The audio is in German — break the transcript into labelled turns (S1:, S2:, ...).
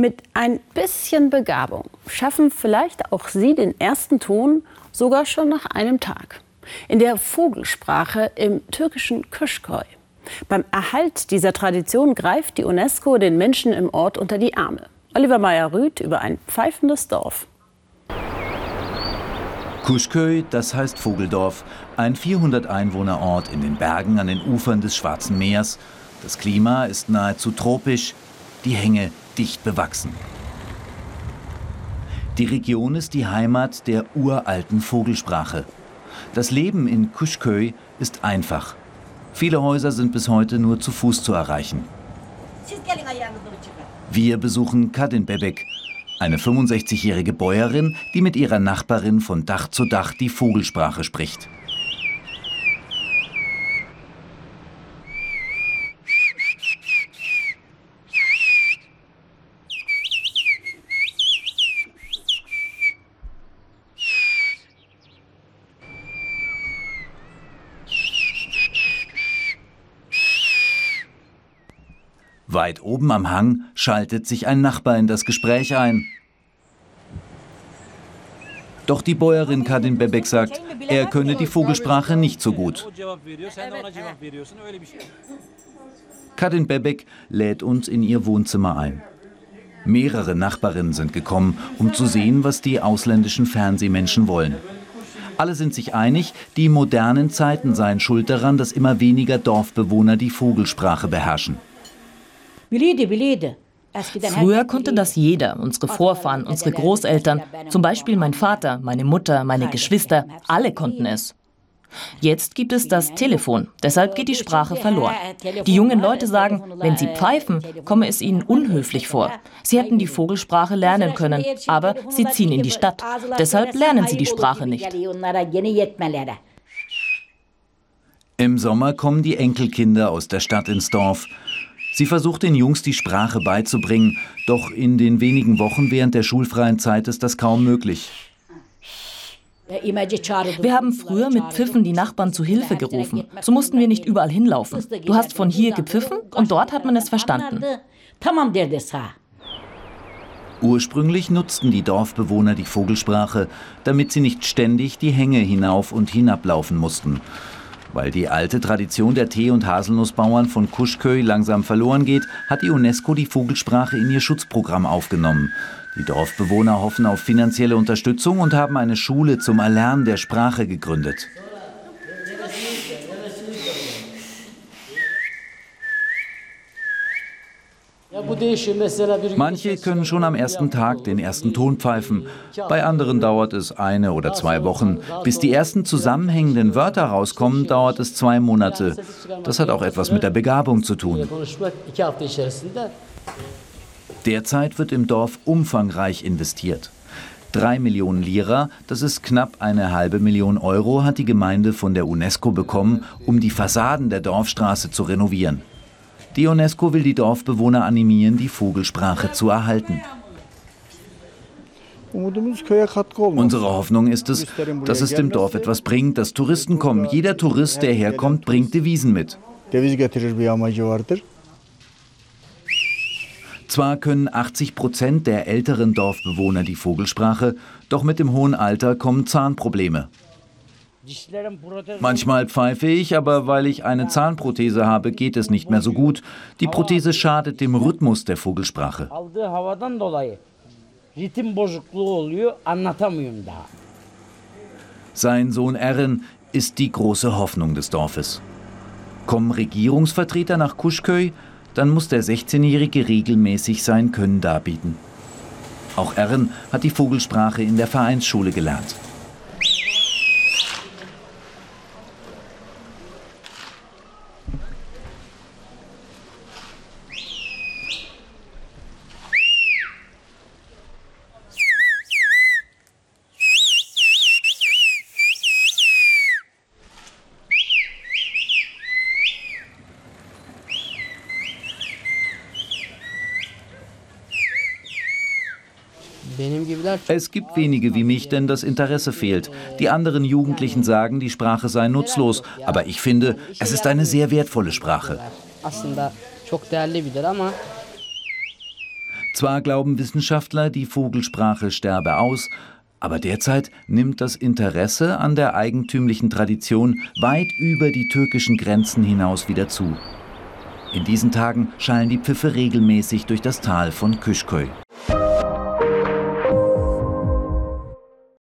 S1: Mit ein bisschen Begabung schaffen vielleicht auch Sie den ersten Ton sogar schon nach einem Tag. In der Vogelsprache im türkischen Köşköy. Beim Erhalt dieser Tradition greift die UNESCO den Menschen im Ort unter die Arme. Oliver Meyer-Rüth über ein pfeifendes Dorf.
S2: Kuschköy, das heißt Vogeldorf, ein 400 Einwohner Ort in den Bergen an den Ufern des Schwarzen Meers. Das Klima ist nahezu tropisch, die Hänge dicht bewachsen. Die Region ist die Heimat der uralten Vogelsprache. Das Leben in Kuschköy ist einfach. Viele Häuser sind bis heute nur zu Fuß zu erreichen. Wir besuchen Kadin Bebek, eine 65-jährige Bäuerin, die mit ihrer Nachbarin von Dach zu Dach die Vogelsprache spricht. Weit oben am Hang schaltet sich ein Nachbar in das Gespräch ein. Doch die Bäuerin Kadin Bebek sagt, er könne die Vogelsprache nicht so gut. Kadin Bebek lädt uns in ihr Wohnzimmer ein. Mehrere Nachbarinnen sind gekommen, um zu sehen, was die ausländischen Fernsehmenschen wollen. Alle sind sich einig, die modernen Zeiten seien schuld daran, dass immer weniger Dorfbewohner die Vogelsprache beherrschen.
S3: Früher konnte das jeder, unsere Vorfahren, unsere Großeltern, zum Beispiel mein Vater, meine Mutter, meine Geschwister, alle konnten es. Jetzt gibt es das Telefon, deshalb geht die Sprache verloren. Die jungen Leute sagen, wenn sie pfeifen, komme es ihnen unhöflich vor. Sie hätten die Vogelsprache lernen können, aber sie ziehen in die Stadt. Deshalb lernen sie die Sprache nicht.
S2: Im Sommer kommen die Enkelkinder aus der Stadt ins Dorf. Sie versucht den Jungs die Sprache beizubringen, doch in den wenigen Wochen während der schulfreien Zeit ist das kaum möglich.
S3: Wir haben früher mit Pfiffen die Nachbarn zu Hilfe gerufen. So mussten wir nicht überall hinlaufen. Du hast von hier gepfiffen und dort hat man es verstanden.
S2: Ursprünglich nutzten die Dorfbewohner die Vogelsprache, damit sie nicht ständig die Hänge hinauf und hinablaufen mussten. Weil die alte Tradition der Tee- und Haselnussbauern von Kuschköy langsam verloren geht, hat die UNESCO die Vogelsprache in ihr Schutzprogramm aufgenommen. Die Dorfbewohner hoffen auf finanzielle Unterstützung und haben eine Schule zum Erlernen der Sprache gegründet. Manche können schon am ersten Tag den ersten Ton pfeifen. Bei anderen dauert es eine oder zwei Wochen. Bis die ersten zusammenhängenden Wörter rauskommen, dauert es zwei Monate. Das hat auch etwas mit der Begabung zu tun. Derzeit wird im Dorf umfangreich investiert. Drei Millionen Lira, das ist knapp eine halbe Million Euro, hat die Gemeinde von der UNESCO bekommen, um die Fassaden der Dorfstraße zu renovieren. Die UNESCO will die Dorfbewohner animieren, die Vogelsprache zu erhalten. Unsere Hoffnung ist es, dass es dem Dorf etwas bringt, dass Touristen kommen. Jeder Tourist, der herkommt, bringt Devisen mit. Zwar können 80 Prozent der älteren Dorfbewohner die Vogelsprache, doch mit dem hohen Alter kommen Zahnprobleme. Manchmal pfeife ich, aber weil ich eine Zahnprothese habe, geht es nicht mehr so gut. Die Prothese schadet dem Rhythmus der Vogelsprache. Sein Sohn Erin ist die große Hoffnung des Dorfes. Kommen Regierungsvertreter nach Kuschköy, dann muss der 16-Jährige regelmäßig sein Können darbieten. Auch Erin hat die Vogelsprache in der Vereinsschule gelernt. Es gibt wenige wie mich, denn das Interesse fehlt. Die anderen Jugendlichen sagen, die Sprache sei nutzlos, aber ich finde, es ist eine sehr wertvolle Sprache. Zwar glauben Wissenschaftler, die Vogelsprache sterbe aus, aber derzeit nimmt das Interesse an der eigentümlichen Tradition weit über die türkischen Grenzen hinaus wieder zu. In diesen Tagen schallen die Pfiffe regelmäßig durch das Tal von Küschköy.